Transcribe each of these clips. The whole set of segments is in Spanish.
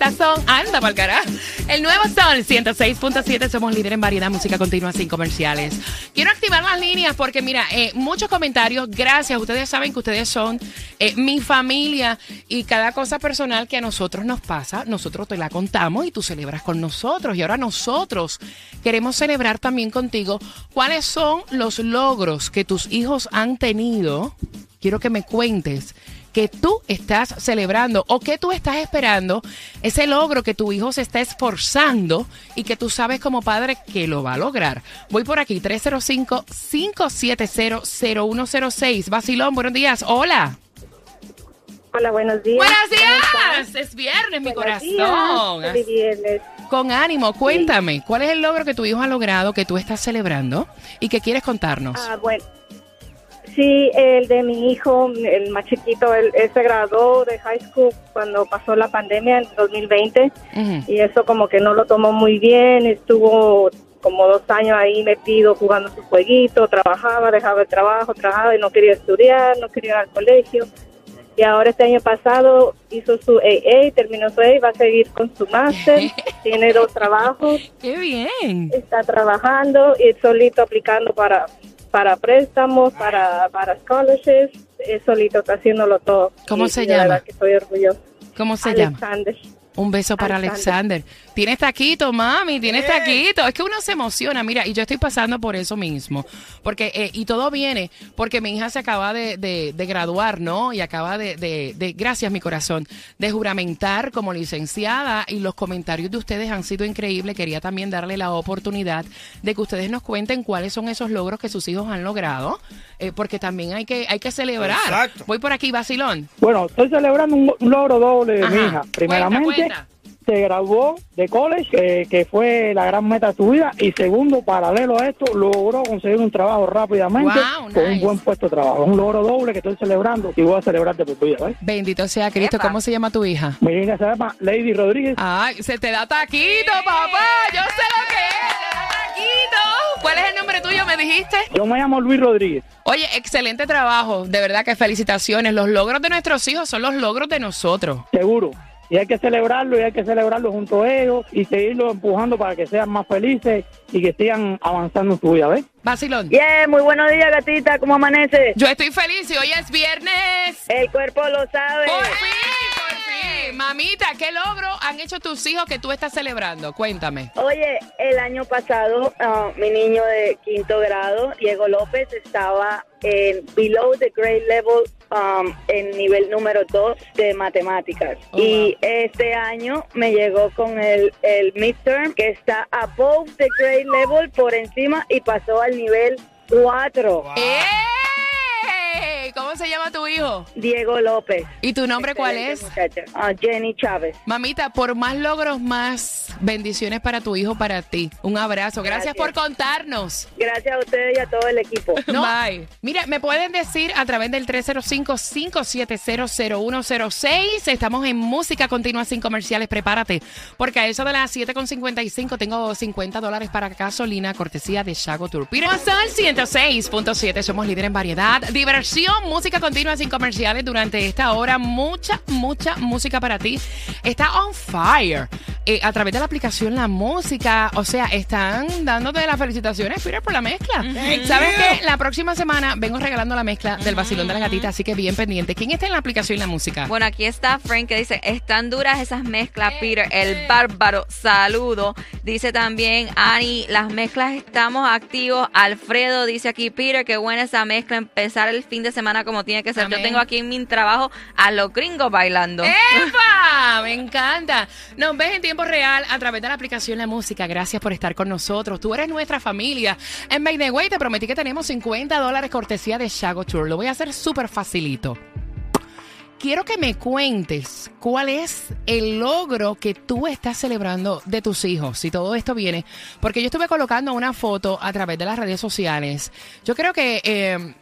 Sazón. Anda pa'l carajo. El nuevo Sol 106.7. Somos líder en variedad, música continua sin comerciales. Quiero activar las líneas porque, mira, eh, muchos comentarios. Gracias. Ustedes saben que ustedes son eh, mi familia y cada cosa personal que a nosotros nos pasa, nosotros te la contamos y tú celebras con nosotros. Y ahora nosotros queremos celebrar también contigo cuáles son los logros que tus hijos han tenido. Quiero que me cuentes que tú estás celebrando o que tú estás esperando, ese logro que tu hijo se está esforzando y que tú sabes como padre que lo va a lograr. Voy por aquí, 305-570-0106. Basilón, buenos días. Hola. Hola, buenos días. Buenos ¿Cómo días. Es viernes, mi corazón. días. Feliz viernes. Con ánimo, cuéntame, ¿cuál es el logro que tu hijo ha logrado, que tú estás celebrando y que quieres contarnos? Ah, bueno. Sí, el de mi hijo, el más chiquito, él, él se graduó de high school cuando pasó la pandemia en 2020 Ujú. y eso como que no lo tomó muy bien, estuvo como dos años ahí metido jugando su jueguito, trabajaba, dejaba el trabajo, trabajaba y no quería estudiar, no quería ir al colegio. Y ahora este año pasado hizo su AA, terminó su AA, va a seguir con su máster, tiene dos trabajos, ¡Qué bien! está trabajando y solito aplicando para para préstamos, para para scholarships, él solito está haciéndolo todo. ¿Cómo Y- se llama? verdad que estoy orgulloso. ¿Cómo se llama? Un beso para Alexander. Alexander. Tienes taquito, mami, tienes taquito. Es que uno se emociona, mira, y yo estoy pasando por eso mismo. Porque, eh, y todo viene porque mi hija se acaba de, de- de graduar, ¿no? Y acaba de, de- de- gracias mi corazón, de juramentar como licenciada. Y los comentarios de ustedes han sido increíbles. Quería también darle la oportunidad de que ustedes nos cuenten cuáles son esos logros que sus hijos han logrado. eh, porque también hay que, hay que celebrar. Exacto. Voy por aquí, Basilón. Bueno, estoy celebrando un, logro doble de Ajá. mi hija. Primeramente, Cuenta, se graduó de college, que, que fue la gran meta de su vida. Y segundo, paralelo a esto, logró conseguir un trabajo rápidamente Wow, con nice. un buen puesto de trabajo. Un logro doble que estoy celebrando y voy a celebrarte por vida. ¿ves? Bendito sea Cristo. ¿Cómo se llama tu hija? Mi hija se llama Lady Rodríguez. Ay, se te da taquito, papá. Yo sé lo que es. Da taquito. ¿Cuál es el nombre tuyo? Me dijiste. Yo me llamo Luis Rodríguez. Oye, excelente trabajo. De verdad que felicitaciones. Los logros de nuestros hijos son los logros de nosotros. Seguro. Y hay que celebrarlo y hay que celebrarlo junto a ellos y seguirlo empujando para que sean más felices y que sigan avanzando en su vida, ¿ves? Vacilón. Yeah, muy buenos días, gatita. ¿Cómo amanece? Yo estoy feliz y hoy es viernes. El cuerpo lo sabe. Por fin. Mamita, ¿qué logro han hecho tus hijos que tú estás celebrando? Cuéntame. Oye, el año pasado, ah, mi niño de quinto grado, Diego López, estaba en below the grade level, um, en nivel número 2 de matemáticas. Oh, y este año me llegó con el, el midterm, que está above the grade level, por encima, y pasó al nivel 4. ¡Ey! ¿Cómo se llama tu hijo? Diego López. ¿Y tu nombre cuál es? Ah, Jenny Chávez. Mamita, por más logros, más bendiciones para tu hijo, para ti. Un abrazo. Gracias, Gracias. por contarnos. Gracias a ustedes y a todo el equipo. No. Bye. Mira, me pueden decir a través del 305-570-0106. Estamos en música continua sin comerciales. Prepárate, porque a eso de las 7.55 tengo 50 dólares para gasolina, cortesía de Shago Tour. Pira Sol 106.7. Somos líder en variedad, diversión, música música continua sin comerciales durante esta hora. Mucha, mucha música para ti. Está on fire. Eh, a través de la aplicación La Música. O sea, están dándote las felicitaciones, Peter, por la mezcla. ¿Sabes qué? La próxima semana vengo regalando la mezcla del vacilón de la gatita, así que bien pendiente. ¿Quién está en la aplicación La Música? Bueno, aquí está Frank que dice, están duras esas mezclas, Peter, el bárbaro, saludo. Dice también Ani, las mezclas estamos activos. Alfredo dice aquí, Peter, qué buena esa mezcla, empezar el fin de semana como tiene que ser. Amén. Yo tengo aquí en mi trabajo a los gringos bailando. ¡Epa! Me encanta. Nos ves en tiempo real a través de la aplicación La Música. Gracias por estar con nosotros. Tú eres nuestra familia. En By the Way te prometí que tenemos 50 dólares cortesía de Shago Tour. Lo voy a hacer súper facilito. Quiero que me cuentes cuál es el logro que tú estás celebrando de tus hijos, si todo esto viene. Porque yo estuve colocando una foto a través de las redes sociales. Yo creo que eh,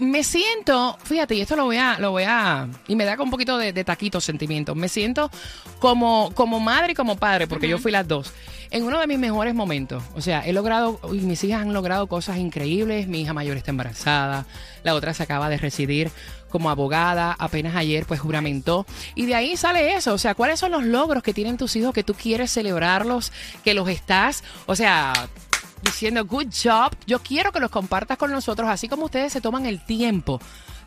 me siento, fíjate, y esto lo voy a, lo voy a, y me da con un poquito de, de taquito sentimientos. Me siento como, como madre y como padre, porque yo fui las dos, en uno de mis mejores momentos. O sea, he logrado, y mis hijas han logrado cosas increíbles. Mi hija mayor está embarazada, la otra se acaba de residir como abogada, apenas ayer pues juramentó. Y de ahí sale eso, o sea, ¿cuáles son los logros que tienen tus hijos que tú quieres celebrarlos, que los estás, o sea, diciendo good job. Yo quiero que los compartas con nosotros, así como ustedes se toman el tiempo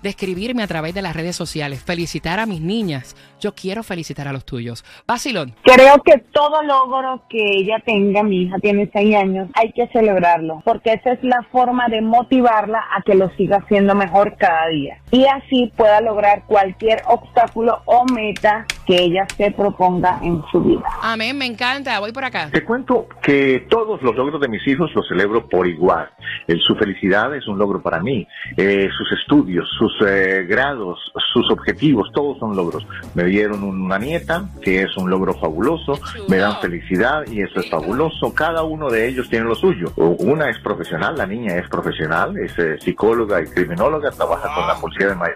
de escribirme a través de las redes sociales, felicitar a mis niñas. Yo quiero felicitar a los tuyos. Basilón. Creo que todo logro que ella tenga, mi hija tiene seis años, hay que celebrarlo, porque esa es la forma de motivarla a que lo siga haciendo mejor cada día. Y así pueda lograr cualquier obstáculo o meta que ella se proponga en su vida. Amén, me encanta. Voy por acá. Te cuento que todos los logros de mis hijos los celebro por igual. El- su felicidad es un logro para mí. Eh, sus estudios, sus eh, grados, sus objetivos, todos son logros. Me dieron una nieta, que es un logro fabuloso. Me dan felicidad y eso es fabuloso. Cada uno de ellos tiene lo suyo. Una es profesional, la niña es profesional, es eh, psicóloga y criminóloga, trabaja con la policía de Miami-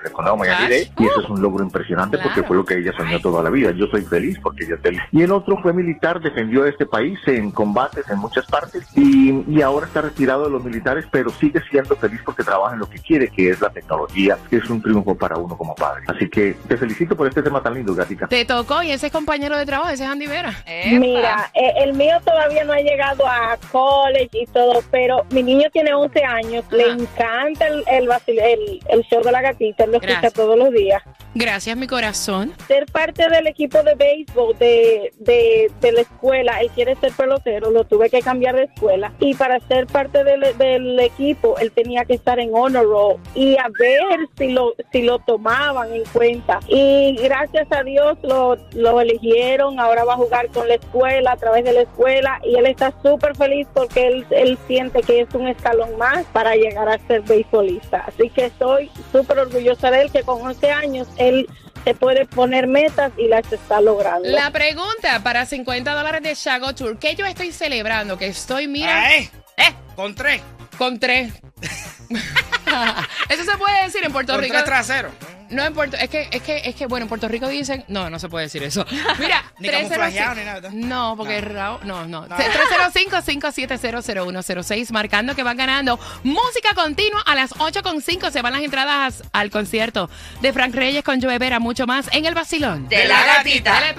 y eso es un logro impresionante porque Claro. fue lo que ella soñó toda la vida. Yo soy feliz porque es feliz. Y el otro fue militar, defendió a este país en combates en muchas partes y, y ahora está retirado de los militares, pero sigue siendo feliz porque trabaja en lo que quiere, que es la tecnología, que es un triunfo para uno como padre. Así que te felicito por este tema tan lindo, Gatica. Te tocó y ese es compañero de trabajo, ese es Andy Vera. Epa. Mira, eh, el mío todavía no ha llegado a college y todo, pero mi niño tiene 11 años, le encanta el, el, el, el show de la gatita, él lo escucha todos los días. Gracias, mi corazón. Ser parte del equipo de béisbol de, de, de la escuela, él quiere ser pelotero, lo tuve que cambiar de escuela. Y para ser parte del, equipo, él tenía que estar en honor roll y a ver si lo, si lo tomaban en cuenta. Y gracias a Dios lo, lo eligieron, ahora va a jugar con la escuela, a través de la escuela, y él está súper feliz porque él, él siente que es un escalón más para llegar a ser beisbolista. Así que estoy súper orgullosa de él, que con 11 años se puede poner metas y las está logrando. La pregunta para 50 dólares de Shago Tour, ¿qué yo estoy celebrando? Que estoy, mira, Ah, eh, eh, con tres. con tres. Eso se puede decir en Puerto Con Rico. tres traseros. No en Puerto, es que, es que, es que, bueno, en Puerto Rico dicen, no, no se puede decir eso. Mira, Ni 305 camuflajeado ni nada. No, porque No. Raúl, no, no. No. 305-5700106, marcando que van ganando música continua a las 8.5 se van las entradas al concierto de Frank Reyes con Joe Vera, mucho más en el vacilón. De la gatita.